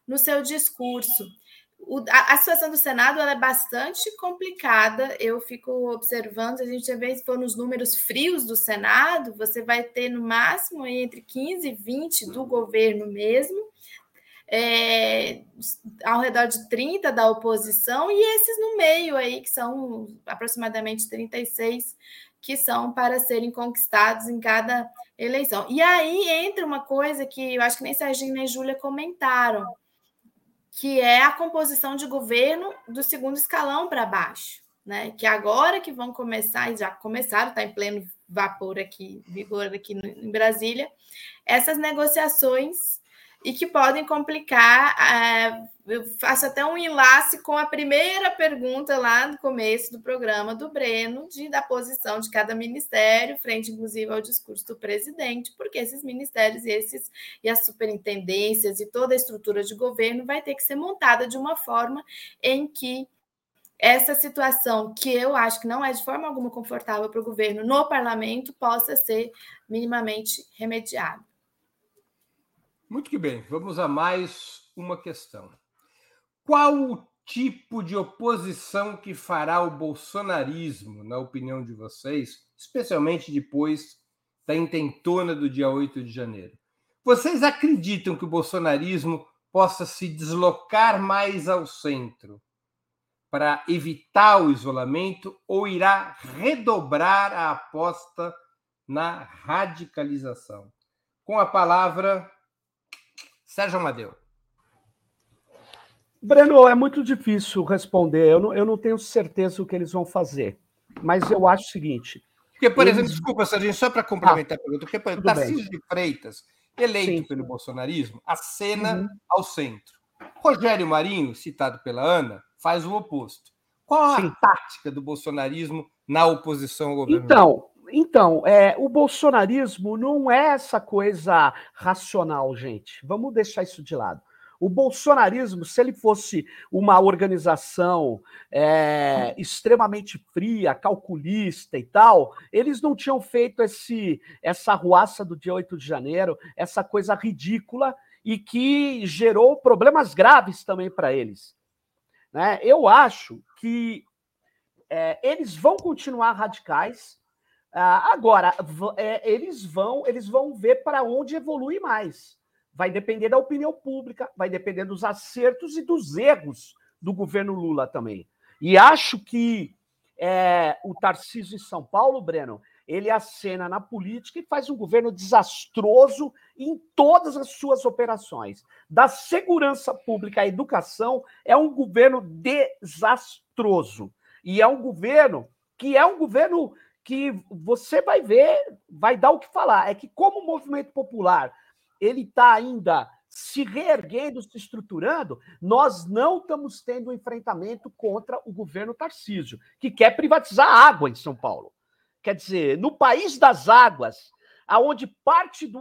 no seu discurso o, a, a, situação do Senado é bastante complicada. Eu fico observando, a gente vê se for nos números frios do Senado, você vai ter no máximo entre 15 e 20 do governo mesmo, é, ao redor de 30 da oposição, e esses no meio aí, que são aproximadamente 36 que são para serem conquistados em cada eleição. E aí entra uma coisa que eu acho que nem Serginho nem Júlia comentaram que é a composição de governo do segundo escalão para baixo, né? Que agora que vão começar, e já começaram, está em pleno vapor aqui, vigor aqui em Brasília, essas negociações e que podem complicar. É, eu faço até um enlace com a primeira pergunta lá no começo do programa do Breno, de, da posição de cada ministério, frente, inclusive, ao discurso do presidente, porque esses ministérios e, esses, e as superintendências e toda a estrutura de governo vai ter que ser montada de uma forma em que essa situação, que eu acho que não é de forma alguma confortável para o governo no parlamento, possa ser minimamente remediada. Muito que bem, vamos a mais uma questão. Qual o tipo de oposição que fará o bolsonarismo, na opinião de vocês, especialmente depois da intentona do dia 8 de janeiro? Vocês acreditam que o bolsonarismo possa se deslocar mais ao centro para evitar o isolamento ou irá redobrar a aposta na radicalização? Com a palavra, Sérgio Amadeu. Breno, é muito difícil responder. Eu não, eu não tenho certeza o que eles vão fazer. Mas eu acho o seguinte. Porque, por eles... exemplo, desculpa, Sérgio, só para complementar ah, a pergunta, porque por Tarcísio de Freitas, eleito Sim. pelo bolsonarismo, acena uhum. ao centro. Rogério Marinho, citado pela Ana, faz o oposto. Qual Sim. a tática do bolsonarismo na oposição ao governo? Então, então, é, o bolsonarismo não é essa coisa racional, gente. Vamos deixar isso de lado. O bolsonarismo, se ele fosse uma organização é, extremamente fria, calculista e tal, eles não tinham feito esse, essa ruaça do dia 8 de janeiro, essa coisa ridícula e que gerou problemas graves também para eles. Né? Eu acho que é, eles vão continuar radicais, agora, é, eles vão eles vão ver para onde evolui mais. Vai depender da opinião pública, vai depender dos acertos e dos erros do governo Lula também. E acho que é, o Tarcísio em São Paulo, Breno, ele acena na política e faz um governo desastroso em todas as suas operações. Da segurança pública à educação, é um governo desastroso. E é um governo que é um governo que você vai ver, vai dar o que falar. É que, como movimento popular, ele está ainda se reerguendo, se estruturando, nós não estamos tendo um enfrentamento contra o governo Tarcísio, que quer privatizar a água em São Paulo. Quer dizer, no país das águas, aonde parte do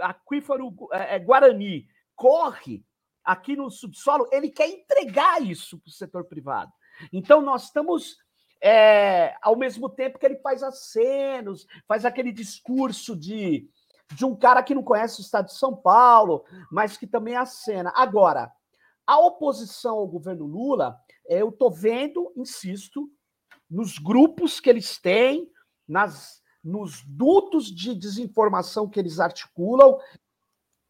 aquífero é, é, Guarani corre aqui no subsolo, ele quer entregar isso para o setor privado. Então, nós estamos, é, ao mesmo tempo que ele faz acenos, faz aquele discurso de de um cara que não conhece o estado de São Paulo, mas que também acena. Agora, a oposição ao governo Lula, eu estou vendo, insisto, nos grupos que eles têm, nas, nos dutos de desinformação que eles articulam,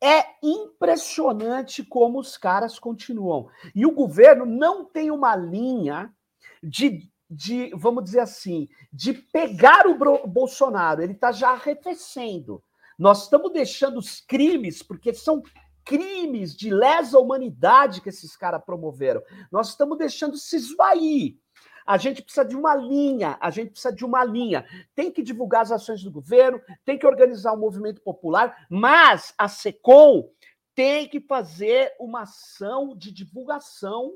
é impressionante como os caras continuam. E o governo não tem uma linha de, de vamos dizer assim, de pegar o Bolsonaro. Ele está já arrefecendo. Nós estamos deixando os crimes, porque são crimes de lesa humanidade que esses caras promoveram. Nós estamos deixando se esvair. A gente precisa de uma linha, a gente precisa de uma linha. Tem que divulgar as ações do governo, tem que organizar um movimento popular, mas a SECOM tem que fazer uma ação de divulgação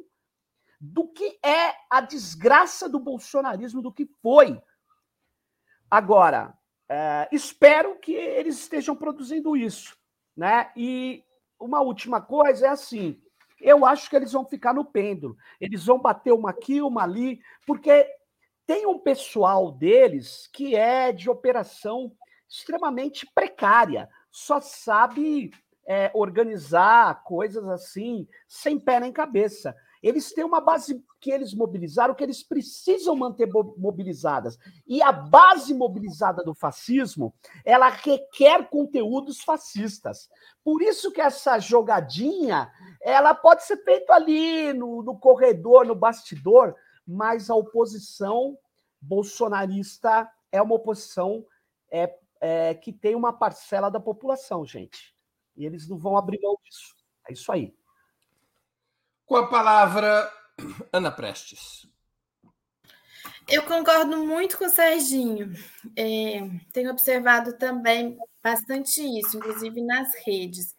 do que é a desgraça do bolsonarismo, do que foi. Agora, é, espero que eles estejam produzindo isso. Né? E uma última coisa é assim: eu acho que eles vão ficar no pêndulo. Eles vão bater uma aqui, uma ali, porque tem um pessoal deles que é de operação extremamente precária, só sabe é, organizar coisas assim, sem pé nem cabeça. Eles têm uma base que eles mobilizaram, que eles precisam manter mobilizadas. E a base mobilizada do fascismo, ela requer conteúdos fascistas. Por isso que essa jogadinha, ela pode ser feita ali no, no corredor, no bastidor, mas a oposição bolsonarista é uma oposição é, é, que tem uma parcela da população, gente. E eles não vão abrir mão disso. É isso aí. Com a palavra, Ana Prestes. Eu concordo muito com o Serginho. É, tenho observado também bastante isso, inclusive nas redes.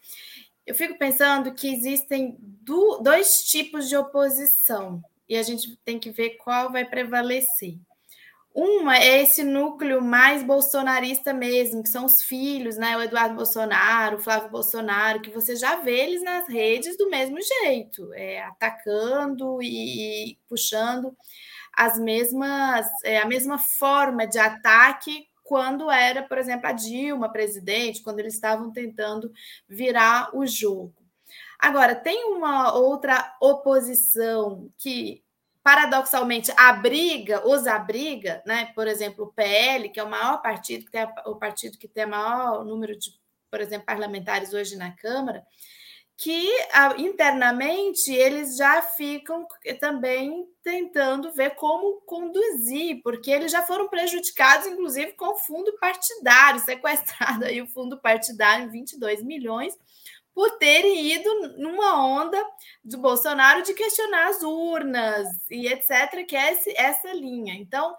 Eu fico pensando que existem do, dois tipos de oposição e a gente tem que ver qual vai prevalecer. Uma é esse núcleo mais bolsonarista mesmo, que são os filhos, né? O Eduardo Bolsonaro, o Flávio Bolsonaro, que você já vê eles nas redes do mesmo jeito, é, atacando e, puxando as mesmas, é, a mesma forma de ataque quando era, por exemplo, a Dilma presidente, quando eles estavam tentando virar o jogo. Agora, tem uma outra oposição que paradoxalmente abriga, os abriga, né? Por exemplo, o PL, que é o maior partido, que tem a, o partido que tem o maior número de, por exemplo, parlamentares hoje na Câmara, que internamente eles já ficam também tentando ver como conduzir, porque eles já foram prejudicados, inclusive, com o fundo partidário, sequestrado aí o fundo partidário em 22 milhões, por terem ido numa onda do Bolsonaro de questionar as urnas e etc., que é esse, essa linha. Então,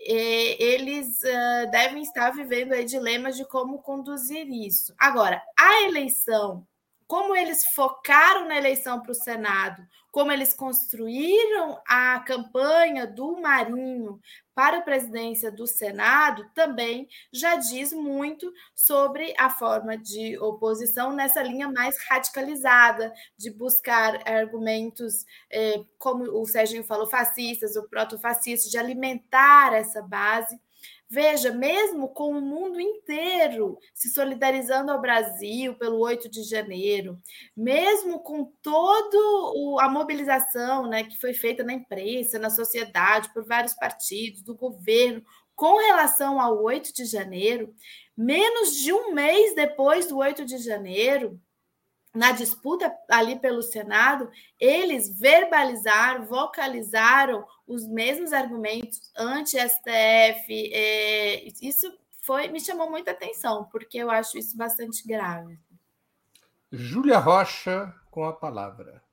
é, eles uh, devem estar vivendo aí dilemas de como conduzir isso. Agora, a eleição, como eles focaram na eleição para o Senado, como eles construíram a campanha do Marinho para a presidência do Senado, também já diz muito sobre a forma de oposição nessa linha mais radicalizada, de buscar argumentos, eh, como o Serginho falou, fascistas ou protofascistas, de alimentar essa base. Veja, mesmo com o mundo inteiro se solidarizando ao Brasil pelo 8 de janeiro, mesmo com toda a mobilização né, que foi feita na imprensa, na sociedade, por vários partidos, do governo, com relação ao 8 de janeiro, menos de um mês depois do 8 de janeiro, na disputa ali pelo Senado, eles verbalizaram, vocalizaram os mesmos argumentos anti-STF. É, isso foi me chamou muita atenção, porque eu acho isso bastante grave. Júlia Rocha, com a palavra.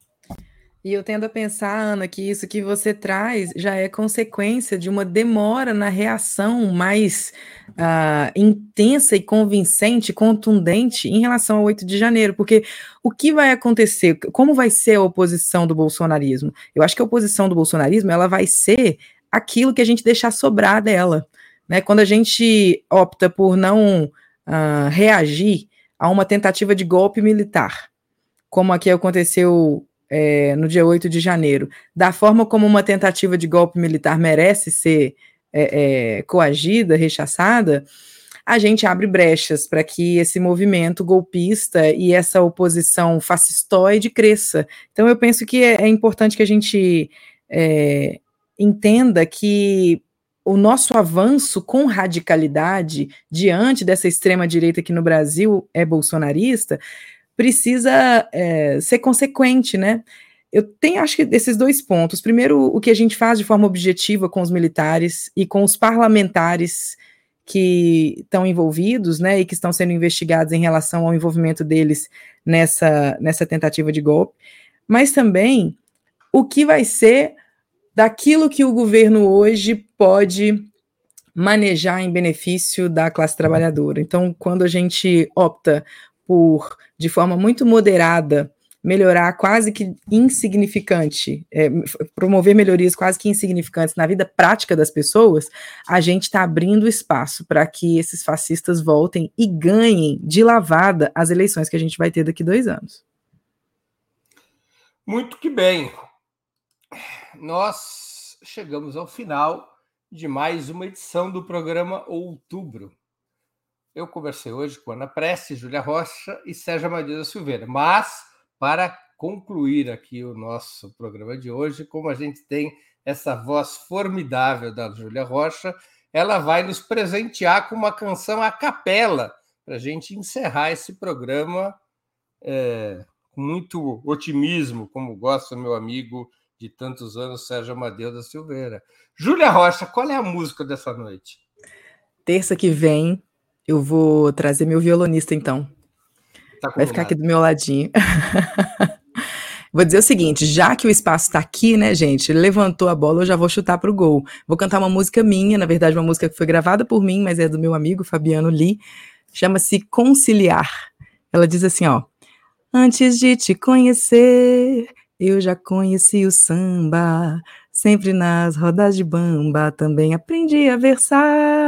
E eu tendo a pensar, Ana, que isso que você traz já é consequência de uma demora na reação mais uh, intensa e convincente, contundente em relação ao 8 de janeiro, porque o que vai acontecer, como vai ser a oposição do bolsonarismo? Eu acho que a oposição do bolsonarismo ela vai ser aquilo que a gente deixar sobrar dela. Né? Quando a gente opta por não uh, reagir a uma tentativa de golpe militar, como aqui aconteceu é, no dia 8 de janeiro, da forma como uma tentativa de golpe militar merece ser é, é, coagida, rechaçada, a gente abre brechas para que esse movimento golpista e essa oposição fascistoide cresça. Então, eu penso que é, é importante que a gente entenda que o nosso avanço com radicalidade diante dessa extrema-direita que no Brasil é bolsonarista precisa é, ser consequente, né? Eu tenho, acho que, esses dois pontos. Primeiro, o que a gente faz de forma objetiva com os militares e com os parlamentares que estão envolvidos, né, e que estão sendo investigados em relação ao envolvimento deles nessa, nessa tentativa de golpe, mas também o que vai ser daquilo que o governo hoje pode manejar em benefício da classe trabalhadora. Então, quando a gente opta por, de forma muito moderada, melhorar quase que insignificante, é, promover melhorias quase que insignificantes na vida prática das pessoas, a gente está abrindo espaço para que esses fascistas voltem e ganhem de lavada as eleições que a gente vai ter daqui dois anos. Muito que bem. Nós chegamos ao final de mais uma edição do programa Outubro. Eu conversei hoje com Ana Preste, Júlia Rocha e Sérgio Amadeu Silveira. Mas, para concluir aqui o nosso programa de hoje, como a gente tem essa voz formidável da Júlia Rocha, ela vai nos presentear com uma canção a capela para a gente encerrar esse programa é, com muito otimismo, como gosta meu amigo de tantos anos, Sérgio Amadeu da Silveira. Júlia Rocha, qual é a música dessa noite? Terça que vem, eu vou trazer meu violonista, então. Tá Vai ficar aqui do meu ladinho. [laughs] vou dizer o seguinte: já que o espaço está aqui, né, gente? Levantou a bola, eu já vou chutar para o gol. Vou cantar uma música minha, na verdade, uma música que foi gravada por mim, mas é do meu amigo Fabiano Lee. Chama-se Conciliar. Ela diz assim: ó. Antes de te conhecer, eu já conheci o samba. Sempre nas rodas de bamba também aprendi a versar.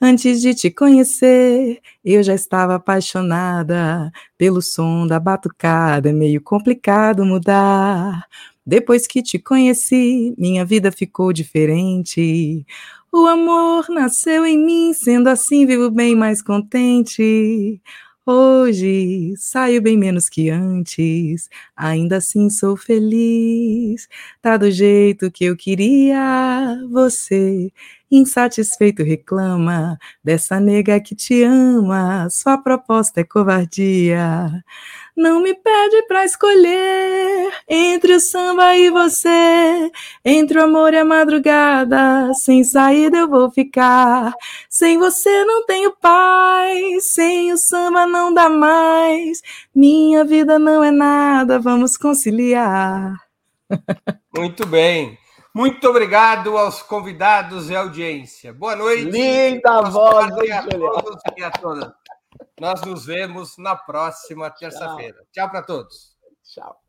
Antes de te conhecer, eu já estava apaixonada pelo som da batucada. É meio complicado mudar. Depois que te conheci, minha vida ficou diferente. O amor nasceu em mim, sendo assim vivo bem mais contente. Hoje saio bem menos que antes, ainda assim sou feliz. Tá do jeito que eu queria. Você, insatisfeito, reclama dessa nega que te ama. Sua proposta é covardia. Não me pede pra escolher entre o samba e você, entre o amor e a madrugada. Sem saída eu vou ficar. Sem você não tenho paz, sem o samba não dá mais. Minha vida não é nada, vamos conciliar. Muito bem. Muito obrigado aos convidados e audiência. Boa noite. Linda voz, a todos e a todas. Nós nos vemos na próxima terça-feira. Tchau, Tchau para todos. Tchau.